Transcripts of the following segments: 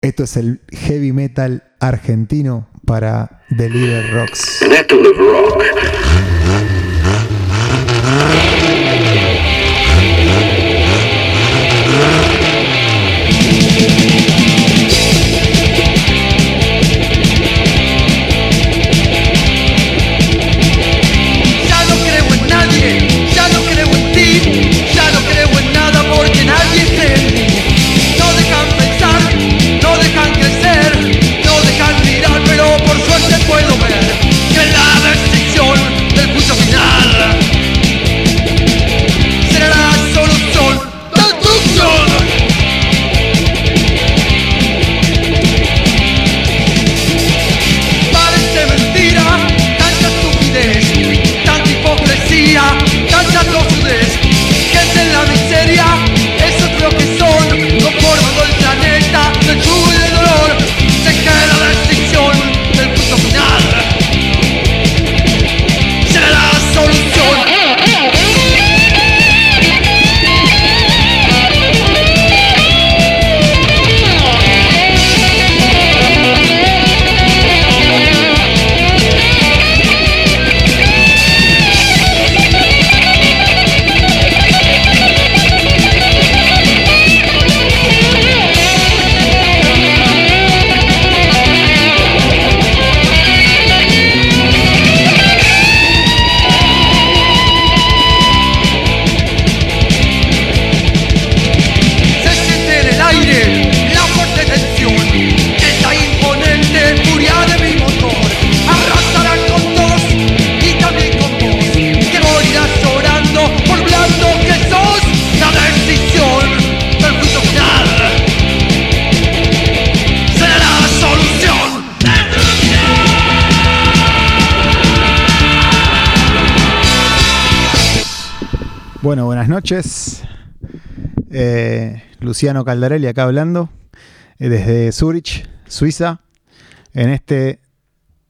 Esto es el heavy metal argentino para Deliver Rocks. Rock. Noches. Eh, Luciano Caldarelli acá hablando eh, desde Zurich, Suiza, en este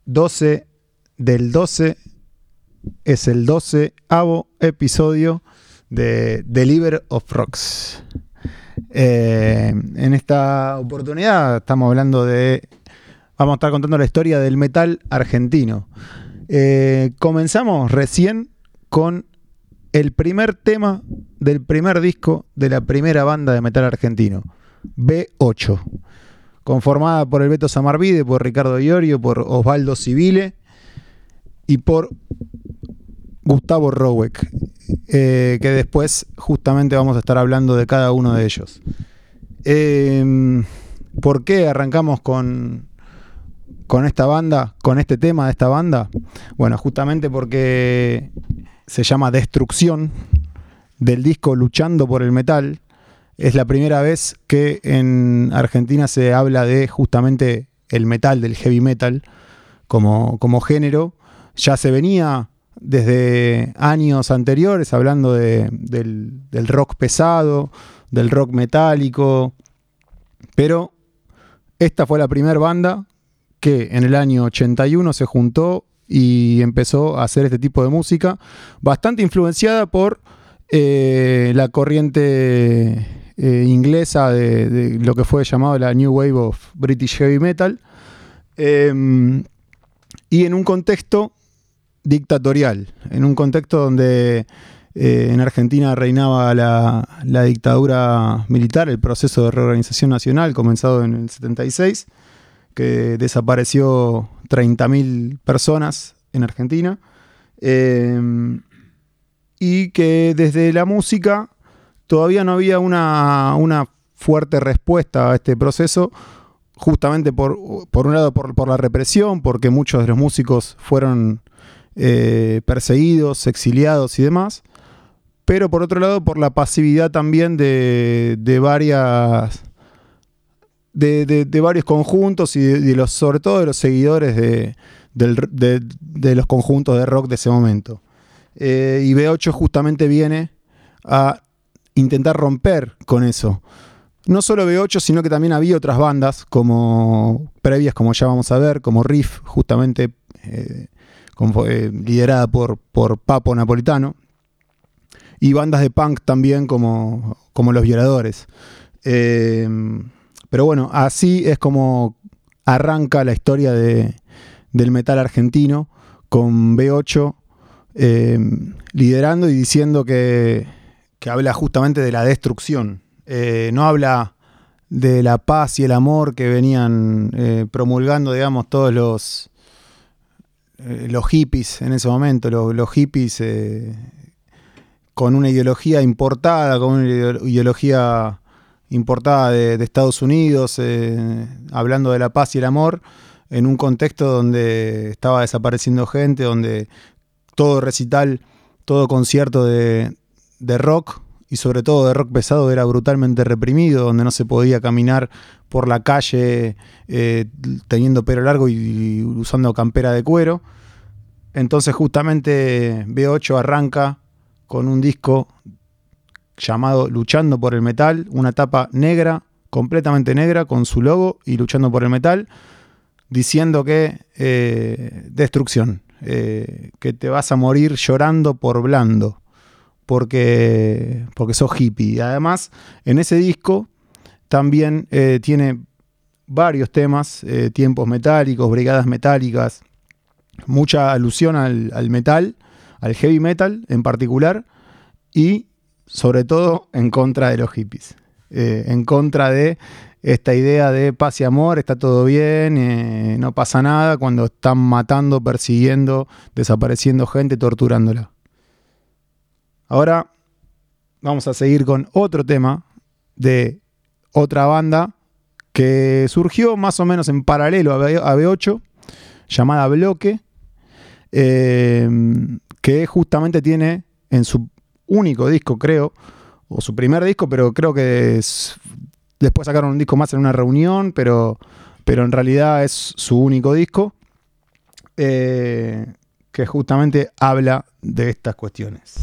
12 del 12, es el 12 avo episodio de Deliver of Rocks. Eh, en esta oportunidad estamos hablando de, vamos a estar contando la historia del metal argentino. comenzamos recién con el primer tema del primer disco de la primera banda de metal argentino, B8, conformada por el Beto Samarvide, por Ricardo Iorio, por Osvaldo Civile y por Gustavo Roweck, eh, que después justamente vamos a estar hablando de cada uno de ellos. Em, ¿Por qué arrancamos con, con esta banda, con este tema de esta banda? Bueno, justamente porque se llama Destrucción, del disco Luchando por el Metal. Es la primera vez que en Argentina se habla de justamente el metal, del heavy metal, como, como género. Ya se venía desde años anteriores hablando de, del, del rock pesado, del rock metálico, pero esta fue la primera banda que en el año 81 se juntó y empezó a hacer este tipo de música, bastante influenciada por eh, la corriente eh, inglesa de, lo que fue llamado la New Wave of British Heavy Metal, em, y en un contexto dictatorial, en un contexto donde eh, en Argentina reinaba la, la, dictadura militar, el proceso de reorganización nacional comenzado en el 76, que desapareció 30.000 personas en Argentina. Em, y que desde la música todavía no había una, fuerte respuesta a este proceso, justamente por, un lado por, la represión, porque muchos de los músicos fueron eh, perseguidos, exiliados y demás, pero por otro lado por la pasividad también de, de varias de, varios conjuntos y de, los, sobre todo de los seguidores de, los conjuntos de rock de ese momento. Eh, y B8 justamente viene a intentar romper con eso. No solo B8, sino que también había otras bandas como previas, como ya vamos a ver, como Riff, justamente eh, eh, liderada por, por Papo Napolitano, y bandas de punk también como, como Los Violadores. Pero bueno, así es como arranca la historia de, del metal argentino con B8 eh, liderando y diciendo que, que, habla justamente de la destrucción. Eh, no habla de la paz y el amor que venían eh, promulgando, digamos, todos los, los hippies en ese momento, los hippies con una ideología importada, con una ideología importada de, Estados Unidos, hablando de la paz y el amor, en un contexto donde estaba desapareciendo gente, donde todo recital, todo concierto de, rock y sobre todo de rock pesado era brutalmente reprimido, donde no se podía caminar por la calle eh, teniendo pelo largo y, usando campera de cuero. Entonces justamente B8 arranca con un disco llamado Luchando por el Metal, una tapa negra, completamente negra, con su logo y luchando por el metal, diciendo que eh, destrucción, eh, que te vas a morir llorando por blando, porque, porque sos hippie. Además, en ese disco también eh, tiene varios temas, tiempos metálicos, brigadas metálicas, mucha alusión al, metal, al heavy metal en particular, y sobre todo en contra de los hippies, en contra de esta idea de paz y amor, está todo bien, eh, no pasa nada cuando están matando, persiguiendo, desapareciendo gente, torturándola. Ahora vamos a seguir con otro tema de otra banda que surgió más o menos en paralelo a B8, llamada Bloque, eh, que justamente tiene en su único disco, creo, o su primer disco, pero creo que es, Después sacaron un disco más en una reunión, pero, pero en realidad es su único disco eh, que justamente habla de estas cuestiones.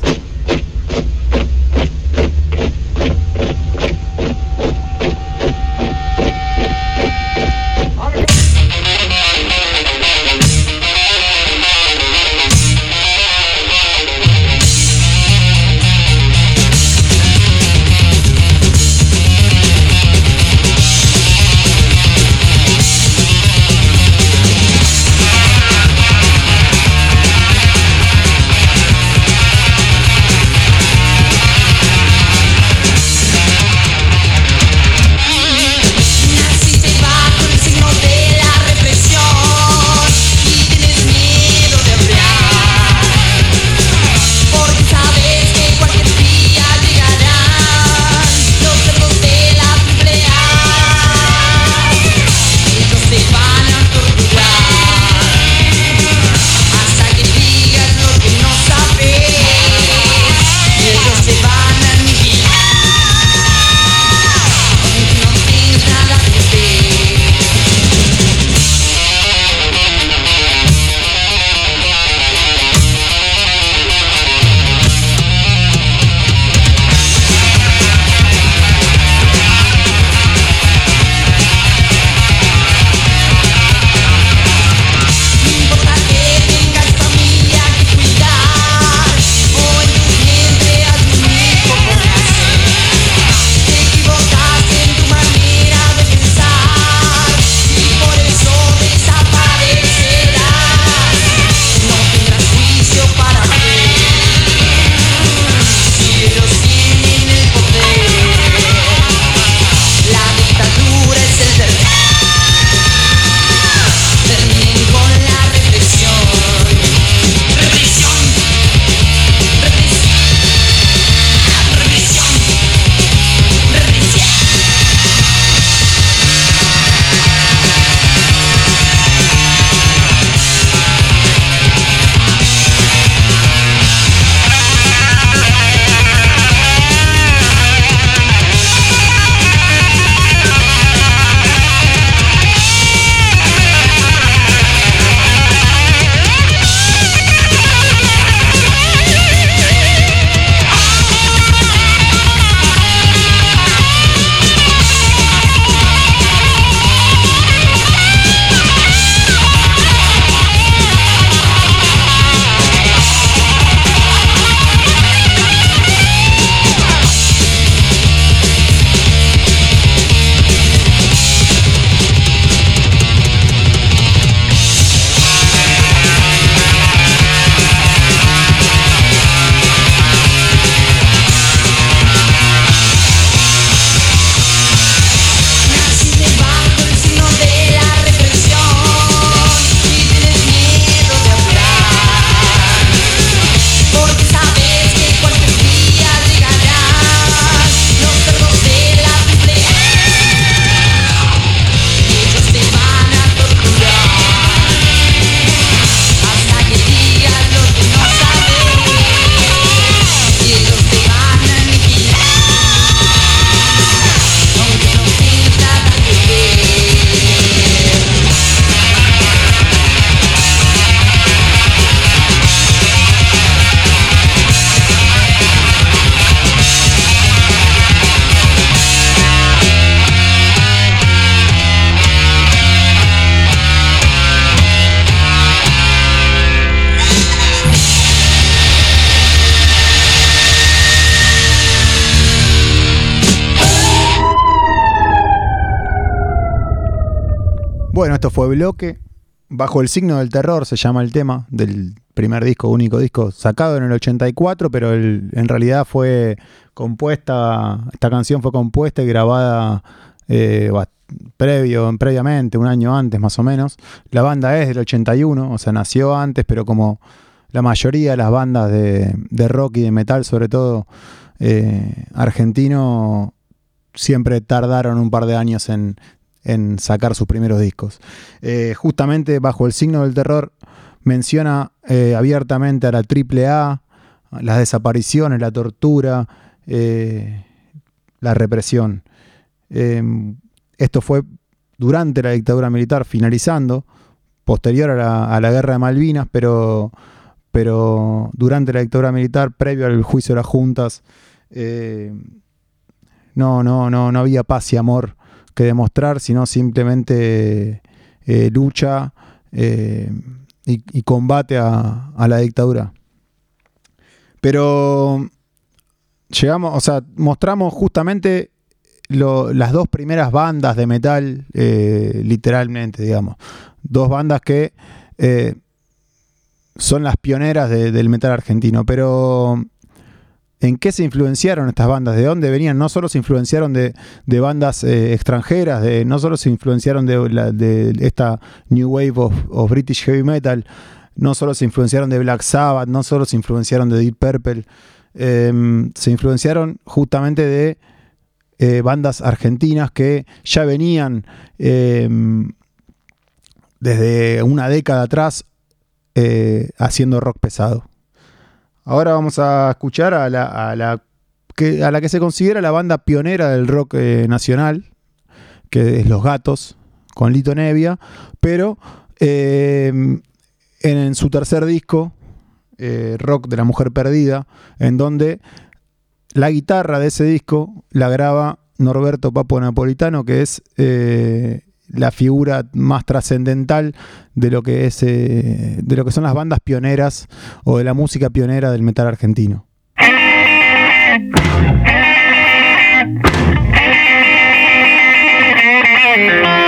Bloque. Bajo el signo del terror se llama el tema del primer disco, único disco, sacado en el 84, pero el- en realidad fue compuesta, esta canción fue compuesta y grabada eh, previo, previamente, un año antes más o menos. La banda es del 81, o sea, nació antes, pero como la mayoría de las bandas de, de rock y de metal, sobre todo eh, argentino, siempre tardaron un par de años en, en sacar sus primeros discos. Eh, justamente bajo el signo del terror menciona eh, abiertamente a la AAA, las desapariciones, la tortura, eh, la represión. Eh, esto fue durante la dictadura militar, finalizando, posterior a la, a la guerra de Malvinas, pero, pero durante la dictadura militar, previo al juicio de las juntas, no, no, no, no había paz y amor que demostrar, sino simplemente eh, lucha eh, y, combate a, la dictadura. Pero llegamos, o sea, mostramos justamente las dos primeras bandas de metal, eh, literalmente, digamos. Dos bandas que son las pioneras de- del metal argentino. Pero, ¿en qué se influenciaron estas bandas? ¿De dónde venían? No solo se influenciaron de, bandas eh, extranjeras, no solo se influenciaron de, esta New Wave of, British Heavy Metal, no solo se influenciaron de Black Sabbath, no solo se influenciaron de Deep Purple, eh, se influenciaron justamente de eh, bandas argentinas que ya venían eh, desde una década atrás eh, haciendo rock pesado. Ahora vamos a escuchar a la, a la que, a la que se considera la banda pionera del rock eh, nacional, que es Los Gatos, con Lito Nevia, pero en, en su tercer disco, eh, Rock de la Mujer Perdida, en donde la guitarra de ese disco la graba Norberto Papo Napolitano, que es eh, la figura más trascendental de lo que es eh, de lo que son las bandas pioneras o de la música pionera del metal argentino.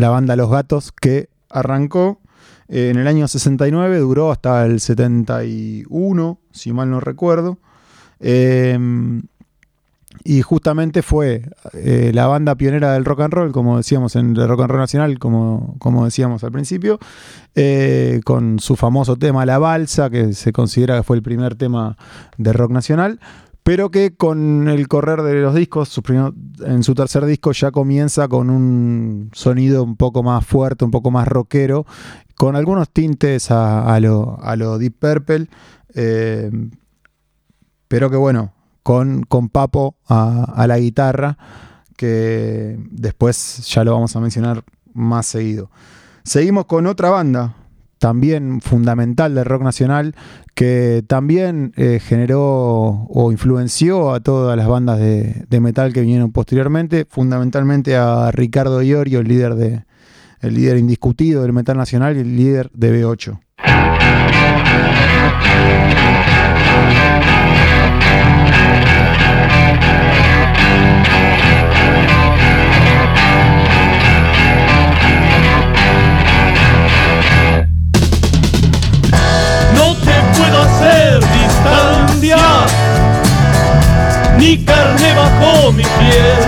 la banda Los Gatos, que arrancó eh, en el año 69, duró hasta el 71, si mal no recuerdo. Eh, y justamente fue eh, la banda pionera del rock and roll, como decíamos en el rock and roll nacional, como, como decíamos al principio, eh, con su famoso tema La Balsa, que se considera que fue el primer tema de rock nacional, pero que con el correr de los discos, en su tercer disco ya comienza con un sonido un poco más fuerte, un poco más rockero, con algunos tintes a, lo, a lo Deep Purple, eh, pero que bueno, con, con Papo a la guitarra, que después ya lo vamos a mencionar más seguido. Seguimos con otra banda, también fundamental del rock nacional, que también eh, generó o influenció a todas las bandas de, de metal que vinieron posteriormente, fundamentalmente a Ricardo Iorio, el líder, de, el líder indiscutido del metal nacional y el líder de B8. Ni carne bajo mi piel.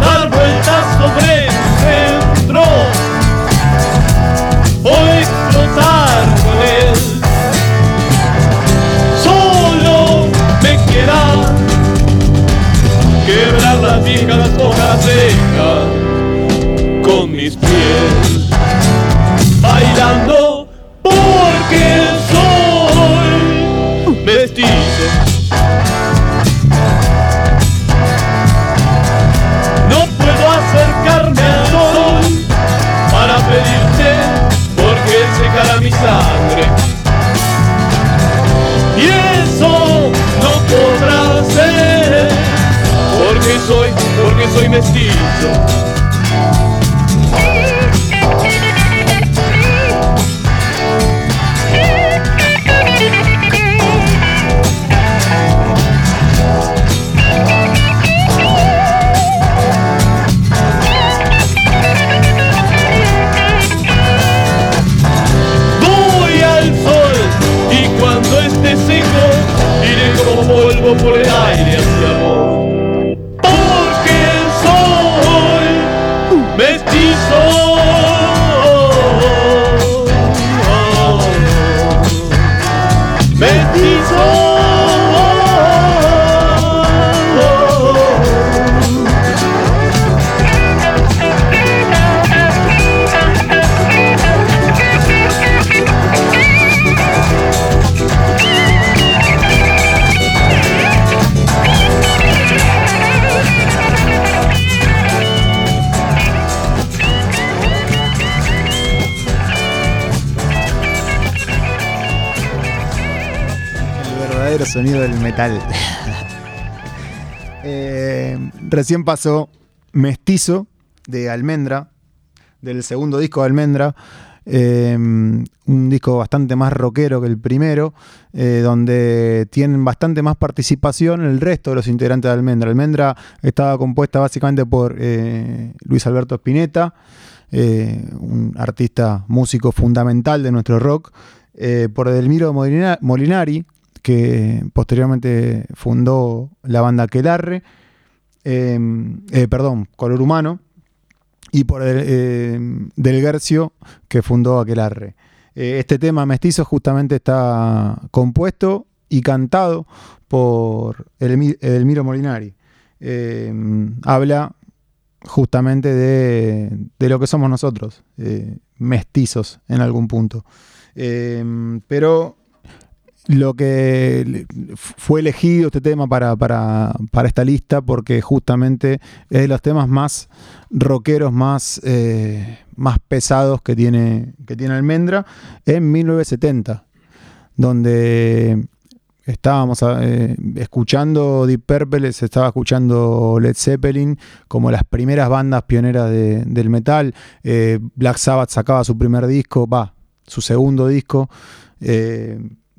Dar vueltas sobre el centro, o explotar con él. Solo me queda quebrar las viejas hojas secas con mis pies bailando porque porque soy mestizo. Eh, recién pasó Mestizo de Almendra, del segundo disco de Almendra. eh, un disco bastante más rockero que el primero, eh, donde tienen bastante más participación el resto de los integrantes de Almendra. Almendra estaba compuesta básicamente por Luis Alberto Spinetta, un artista músico fundamental de nuestro rock, por Edelmiro Molina- Molinari, que posteriormente fundó la banda Aquelarre, eh, eh, perdón, Color Humano, y por el, eh, Del Guercio, que fundó Aquelarre. Eh, este tema Mestizo justamente está compuesto y cantado por Elmi- Edelmiro Molinari. Eh, habla justamente de, de lo que somos nosotros, eh, mestizos en algún punto. Pero lo que fue elegido este tema para, para- para esta lista porque justamente es de los temas más rockeros, más, eh, más pesados que tiene, que tiene Almendra en 1970, donde estábamos eh, escuchando Deep Purple, se estaba escuchando Led Zeppelin como las primeras bandas pioneras de- del metal. Eh, Black Sabbath sacaba su primer disco, va, su segundo disco.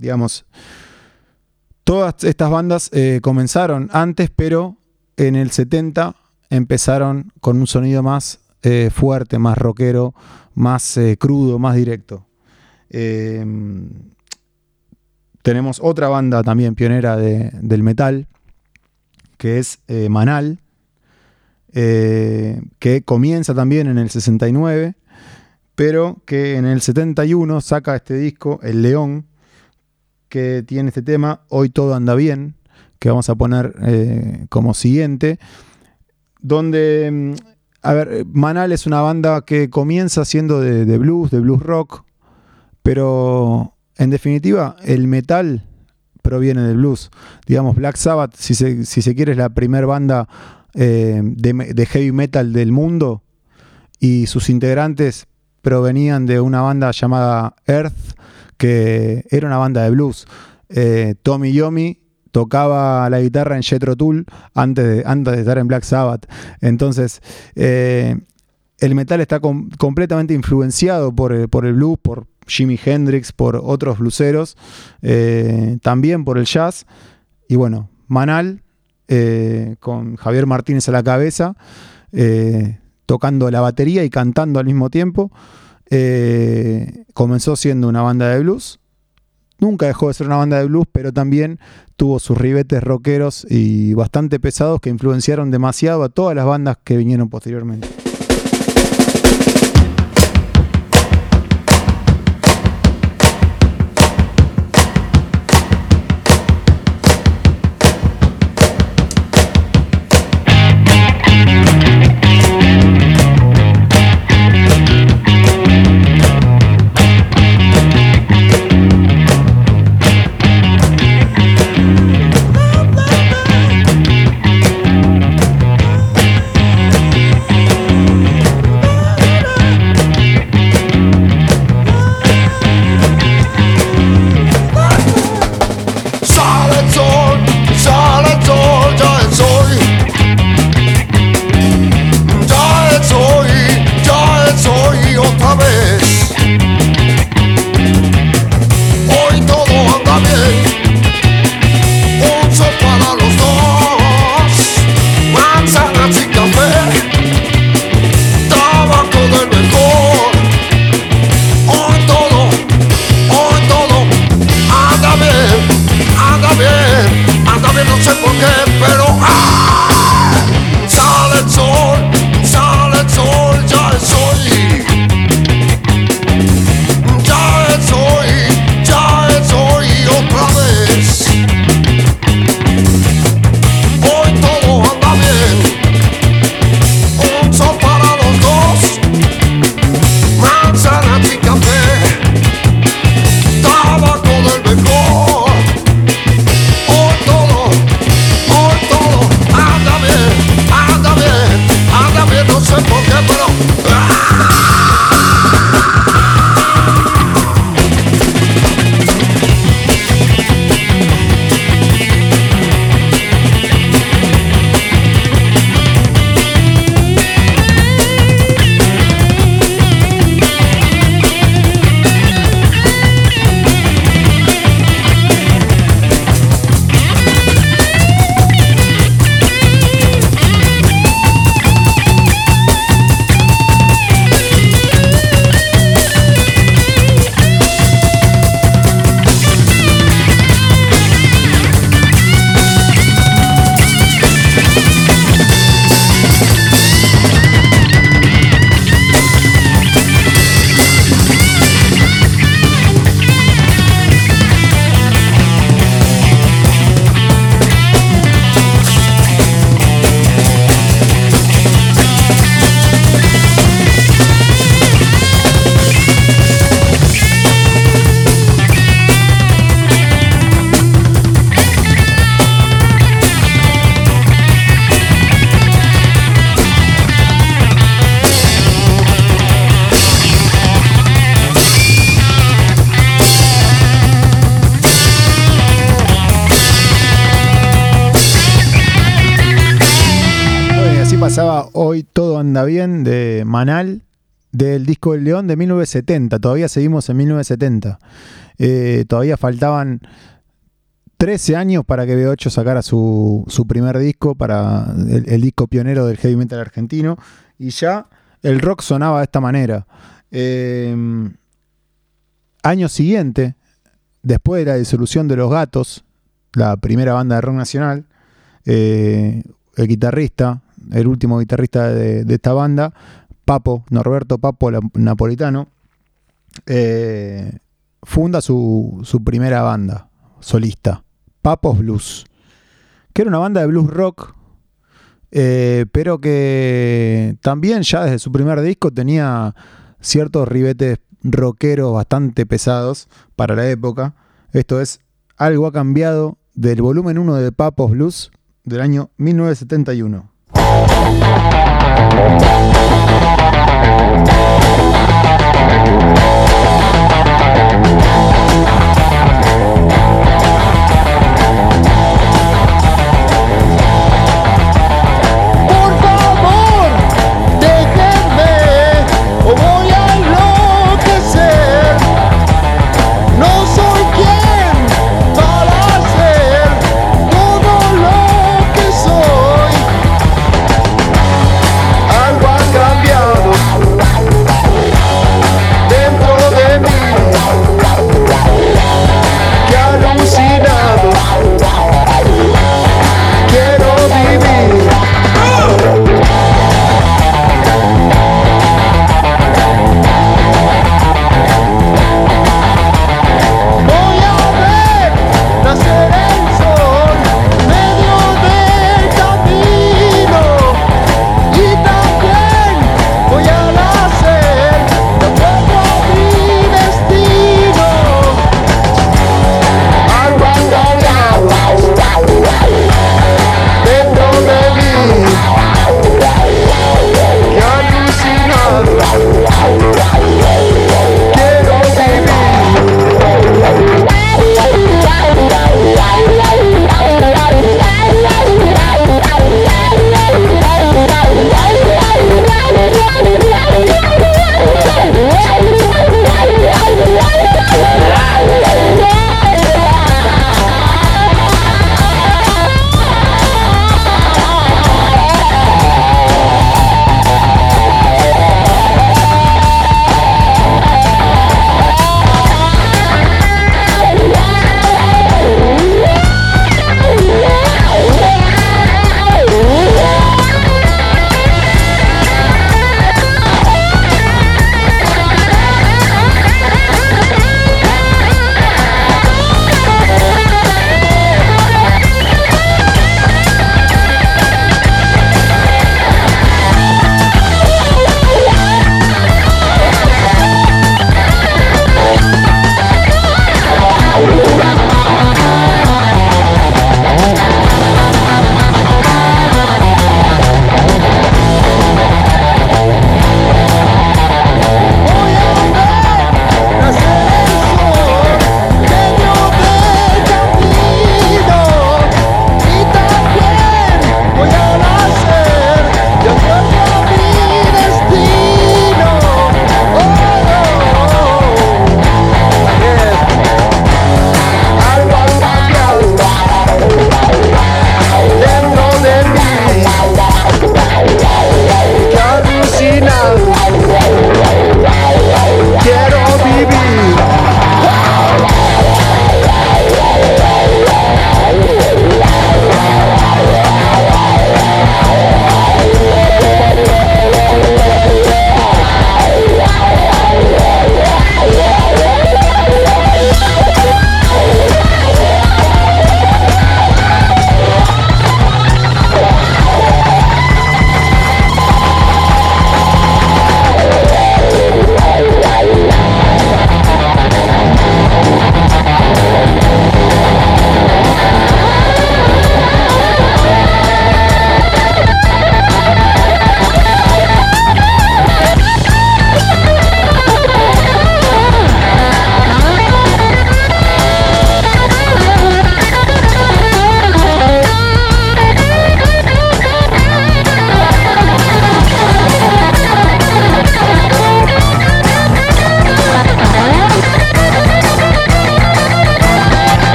Digamos, todas estas bandas eh, comenzaron antes, pero en el 70 empezaron con un sonido más eh, fuerte, más rockero, más eh, crudo, más directo. Eh, tenemos otra banda también pionera de- del metal, que es Manal, que comienza también en el 69, pero que en el 71 saca este disco, El León, que tiene este tema, Hoy todo anda bien, que vamos a poner eh, como siguiente, donde, mm, a ver, Manal es una banda que comienza siendo de, blues, de blues rock, pero en definitiva el metal proviene del blues. Digamos, Black Sabbath, si se, si se quiere, es la primera banda eh, de heavy metal del mundo y sus integrantes provenían de una banda llamada Earth, que era una banda de blues. Eh, Tommy Yomi tocaba la guitarra en Jethro Tull antes de, antes de estar en Black Sabbath. Entonces, eh, el metal está com- completamente influenciado por, el- por el blues, por Jimi Hendrix, por otros blueseros, eh, también por el jazz. Y bueno, Manal, eh, con Javier Martínez a la cabeza, eh, tocando la batería y cantando al mismo tiempo. Eh, comenzó siendo una banda de blues. Nunca dejó de ser una banda de blues, pero también tuvo sus ribetes rockeros y bastante pesados que influenciaron demasiado a todas las bandas que vinieron posteriormente. Disco El León de 1970. Todavía seguimos en 1970. Eh, todavía faltaban 13 años para que B8 sacara su, su primer disco, para el, disco pionero del heavy metal argentino. Y ya el rock sonaba de esta manera. Eh, año siguiente, después de la disolución de Los Gatos, la primera banda de rock nacional, eh, el guitarrista, el último guitarrista de esta banda, Papo, Norberto Papo Napolitano, eh, funda su, su primera banda solista, Papos Blues, que era una banda de blues rock, eh, pero que también ya desde su primer disco tenía ciertos ribetes rockeros bastante pesados para la época. Esto es, algo ha cambiado del volumen 1 de Papos Blues del año 1971.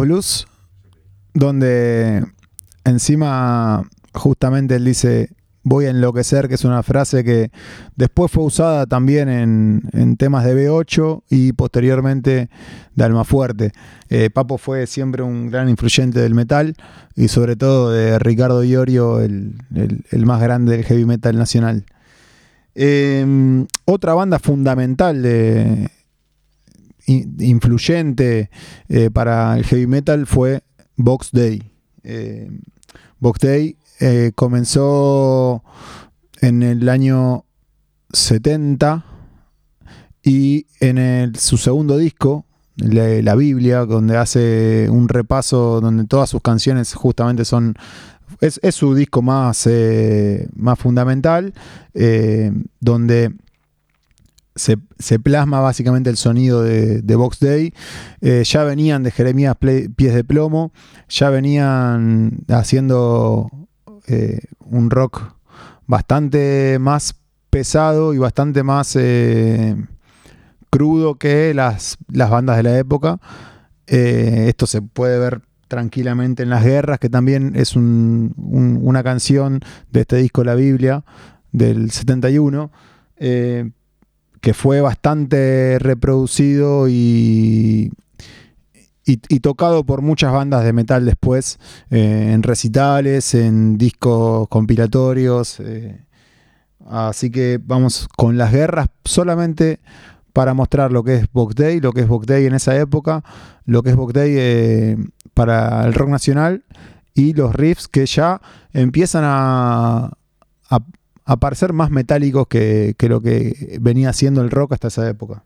Blues, donde encima justamente él dice voy a enloquecer, que es una frase que después fue usada también en, en temas de B8 y posteriormente de Almafuerte. Eh, Papo fue siempre un gran influyente del metal y sobre todo de Ricardo Iorio, el, el- más grande del heavy metal nacional. Eh, otra banda fundamental de, influyente eh, para el heavy metal fue Box Day. Eh, Box Day eh, comenzó en el año 70 y en el- su segundo disco, la, la Biblia, donde hace un repaso donde todas sus canciones justamente son... Es, es su disco más, más fundamental, donde se, plasma básicamente el sonido de, Box Day. Eh, ya venían de Jeremías Pies de Plomo, ya venían haciendo eh, un rock bastante más pesado y bastante más eh, crudo que las, las bandas de la época. Esto se puede ver tranquilamente en Las Guerras, que también es un- un- una canción de este disco La Biblia del 71. eh, que fue bastante reproducido y, y, tocado por muchas bandas de metal después, eh, en recitales, en discos compilatorios. eh. así que vamos con las guerras solamente para mostrar lo que es Box Day, lo que es Box Day en esa época, lo que es Box Day eh, para el rock nacional y los riffs que ya empiezan a- a parecer más metálicos que, que lo que venía siendo el rock hasta esa época.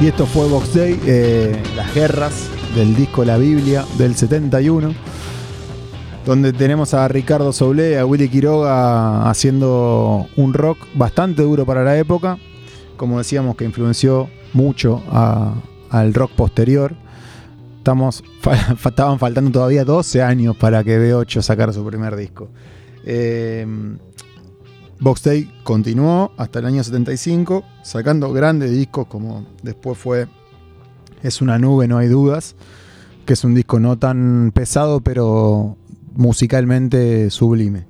Y esto fue Box Day, eh, Las Guerras, del disco La Biblia del 71, donde tenemos a Ricardo Soule, a Willy Quiroga haciendo un rock bastante duro para la época, como decíamos que influenció mucho al rock posterior. Estamos, fa- estaban faltando todavía 12 años para que B8 sacara su primer disco. Eh, Box Day continuó hasta el año 75, sacando grandes discos como después fue Es una nube, no hay dudas, que es un disco no tan pesado, pero musicalmente sublime.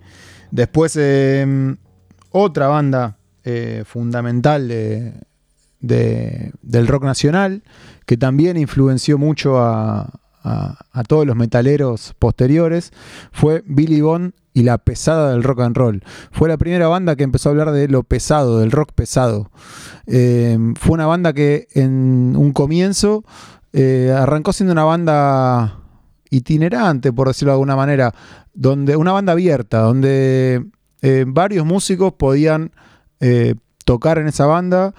Después, eh, otra banda eh, fundamental de- de- del rock nacional, que también influenció mucho a, a- a todos los metaleros posteriores, fue Billy Bond y la pesada del rock and roll. Fue la primera banda que empezó a hablar de lo pesado, del rock pesado. Eh, fue una banda que en un comienzo eh, arrancó siendo una banda itinerante, por decirlo de alguna manera, donde una banda abierta, donde eh, varios músicos podían tocar en esa banda,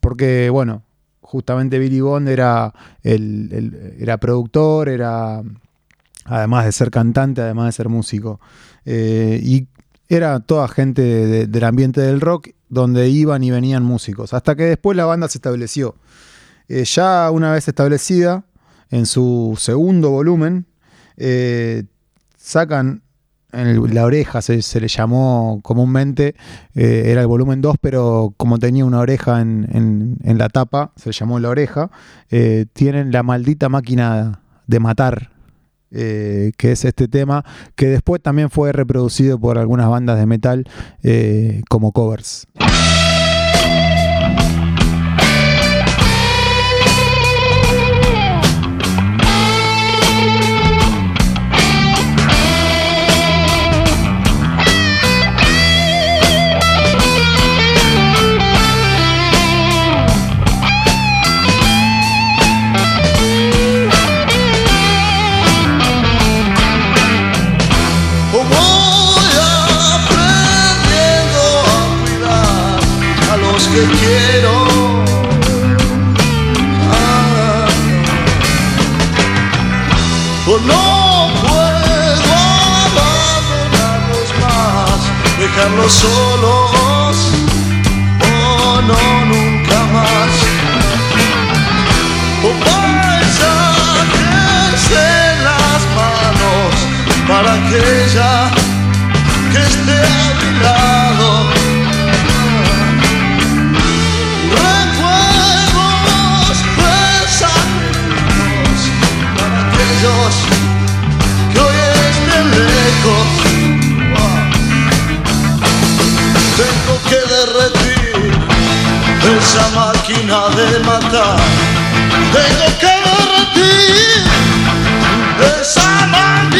porque bueno, justamente Billy Bond era, el, el- era productor, era además de ser cantante, además de ser músico. Eh, y era toda gente de- del ambiente del rock donde iban y venían músicos. Hasta que después la banda se estableció. Eh, ya una vez establecida, en su segundo volumen, eh, sacan en la oreja, se, se le llamó comúnmente, era el volumen 2, pero como tenía una oreja en, en- la tapa, se llamó la oreja, tienen la maldita máquina de matar, eh, que es este tema, que después también fue reproducido por algunas bandas de metal eh, como covers. Que quiero. Ah, oh, no puedo abandonarlos más, dejar dejarlos solos. Oh, no, nunca más. Oh, paisajes en las manos para aquella que esté a mi lado. Tengo que derretir esa máquina de matar. Tengo que derretir esa máquina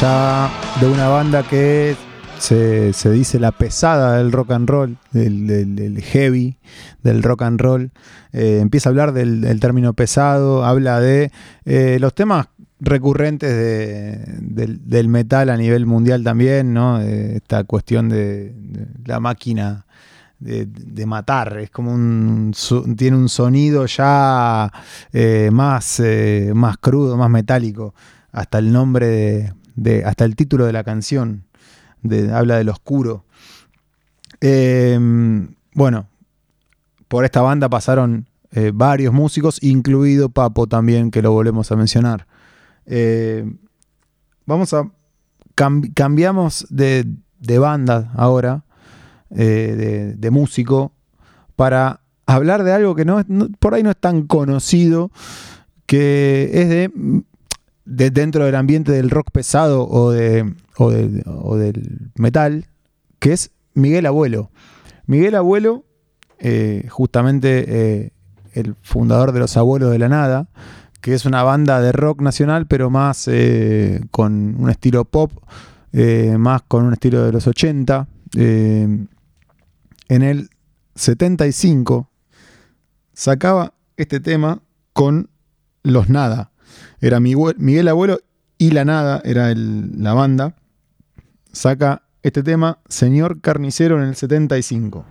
ya de una banda que se, se dice la pesada del rock and roll, del, del- heavy, del rock and roll. Eh, empieza a hablar del, del término pesado, habla de eh, los temas recurrentes de- del, metal a nivel mundial también, ¿no? Eh, esta cuestión de, la máquina de, de matar, es como un tiene un sonido ya más, más crudo, más metálico, hasta el nombre de, de- hasta el título de la canción, de- habla del oscuro. Eh, bueno, por esta banda pasaron eh, varios músicos, incluido Papo también, que lo volvemos a mencionar. Eh, vamos a cam- cambiamos de, de banda ahora, eh, de, de músico, para hablar de algo que no, no- por ahí no es tan conocido, que es de, de dentro del ambiente del rock pesado o, de, o, o del metal, que es Miguel Abuelo. Miguel Abuelo, eh, justamente eh, el fundador de Los Abuelos de la Nada, que es una banda de rock nacional, pero más eh, con un estilo pop, más con un estilo de los 80. eh, en el 75 sacaba este tema con Los Nada. Era Miguel, Abuelo y La Nada, era la banda. Saca este tema, Señor Carnicero, en el 75.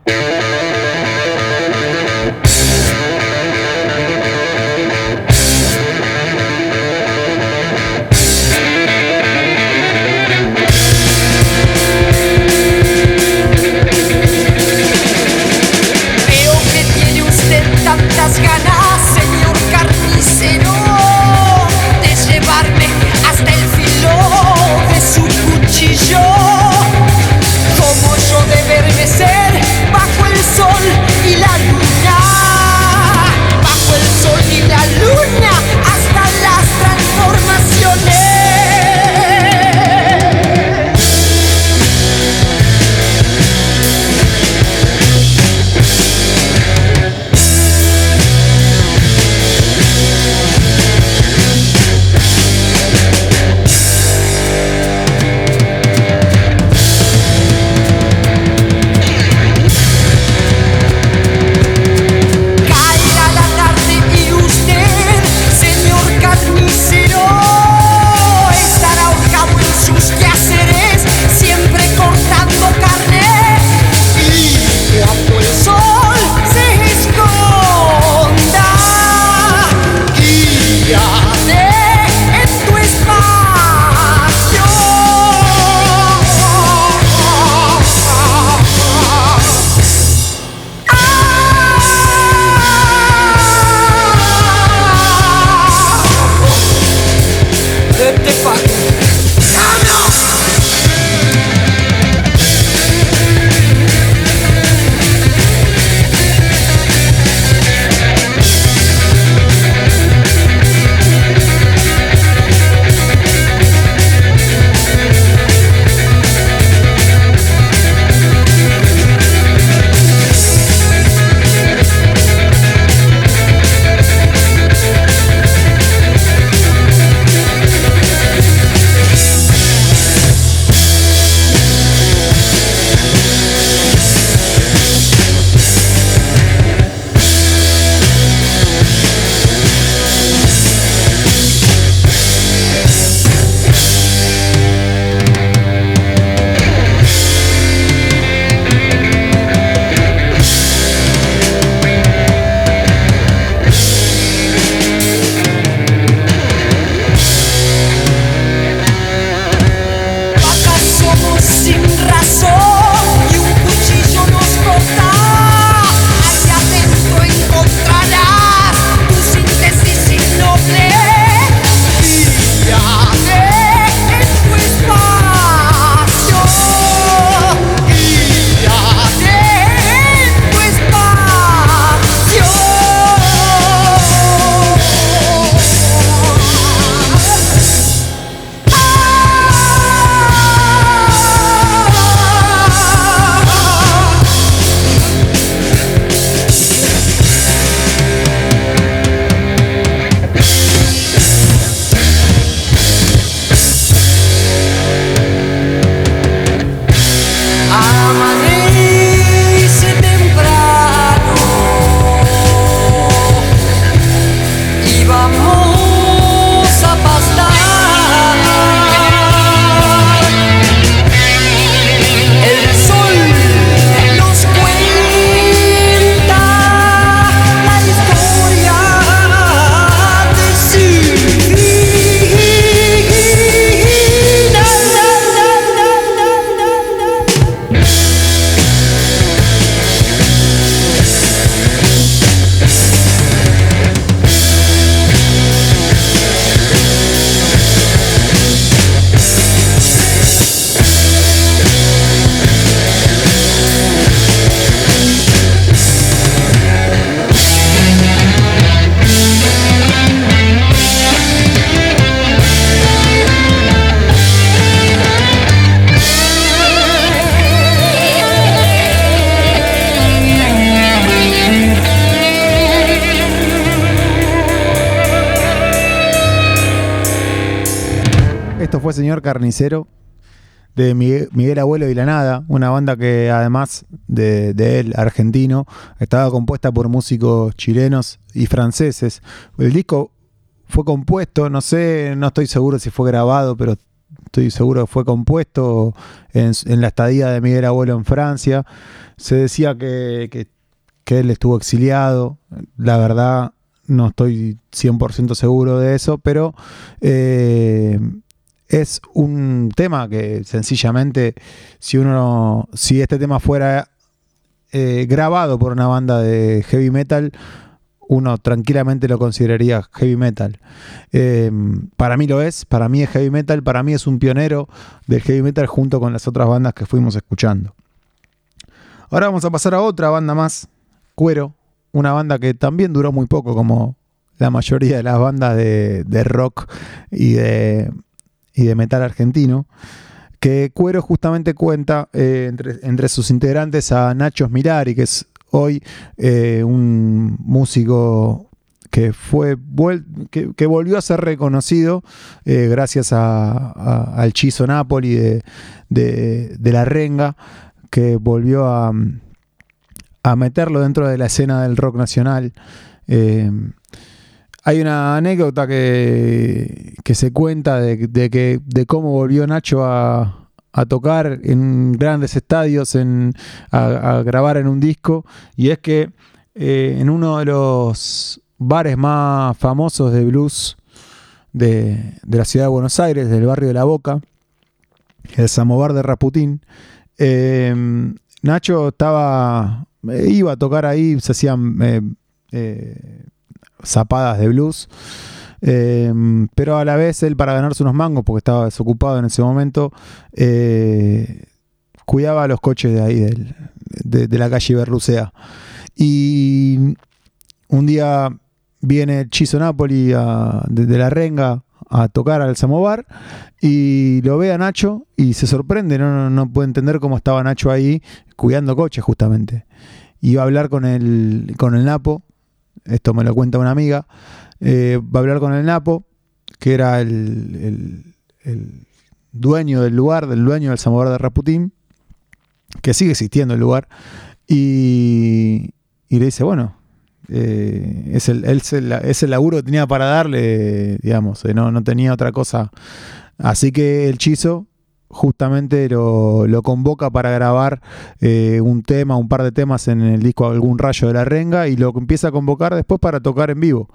Carnicero de Miguel, Abuelo y La Nada, una banda que además de, él, argentino, estaba compuesta por músicos chilenos y franceses. El disco fue compuesto, no sé, no estoy seguro si fue grabado, pero estoy seguro que fue compuesto en, la estadía de Miguel Abuelo en Francia. Se decía que él estuvo exiliado, la verdad no estoy 100% seguro de eso, pero eh, es un tema que sencillamente, si uno, si este tema fuera eh, grabado por una banda de heavy metal, uno tranquilamente lo consideraría heavy metal. Eh, para mí lo es, para mí es heavy metal, para mí es un pionero del heavy metal junto con las otras bandas que fuimos escuchando. Ahora vamos a pasar a otra banda más, Cuero, una banda que también duró muy poco, como la mayoría de las bandas de, de rock y de, y de metal argentino. Que Cuero justamente cuenta eh, entre, entre sus integrantes a Nacho Mirari, que es hoy eh, un músico que fue que, que volvió a ser reconocido eh, gracias a- al Chizo Napoli de, de- de la Renga, que volvió a, a meterlo dentro de la escena del rock nacional. Hay una anécdota que, que se cuenta de, de que, de cómo volvió Nacho a, a tocar en grandes estadios, en, a, grabar en un disco, y es que eh, en uno de los bares más famosos de blues de, de la ciudad de Buenos Aires, del barrio de La Boca, el Samovar de Raputín, eh, Nacho estaba, eh, iba a tocar ahí, se hacían zapadas de blues, eh, pero a la vez él para ganarse unos mangos, porque estaba desocupado en ese momento, eh, cuidaba los coches de ahí, de, de la calle Berlucea. Y un día viene Chizo Napoli a- de, de la Renga a tocar al Samovar y lo ve a Nacho y se sorprende, no, no, no puede entender cómo estaba Nacho ahí cuidando coches justamente. Iba a hablar con el, con el Napo, esto me lo cuenta una amiga, eh, va a hablar con el Napo, que era el, el- dueño del lugar, del dueño del Samovar de Raputín, que sigue existiendo el lugar, y, y le dice, bueno, eh, es, el, es, el, es el laburo que tenía para darle, digamos, eh, no, no tenía otra cosa. Así que el Chizo justamente lo, convoca para grabar eh, un tema, un par de temas en el disco Algún Rayo de la Renga y lo empieza a convocar después para tocar en vivo.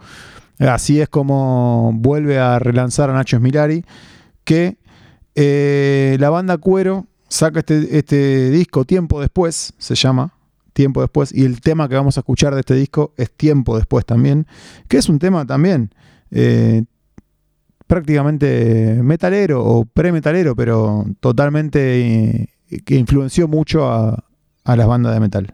Así es como vuelve a relanzar a Nacho Smilari, que eh, la banda Cuero saca este, este disco tiempo después, se llama Tiempo después, y el tema que vamos a escuchar de este disco es Tiempo después también, que es un tema también eh, prácticamente metalero o pre-metalero, pero totalmente eh, que influenció mucho a, a las bandas de metal.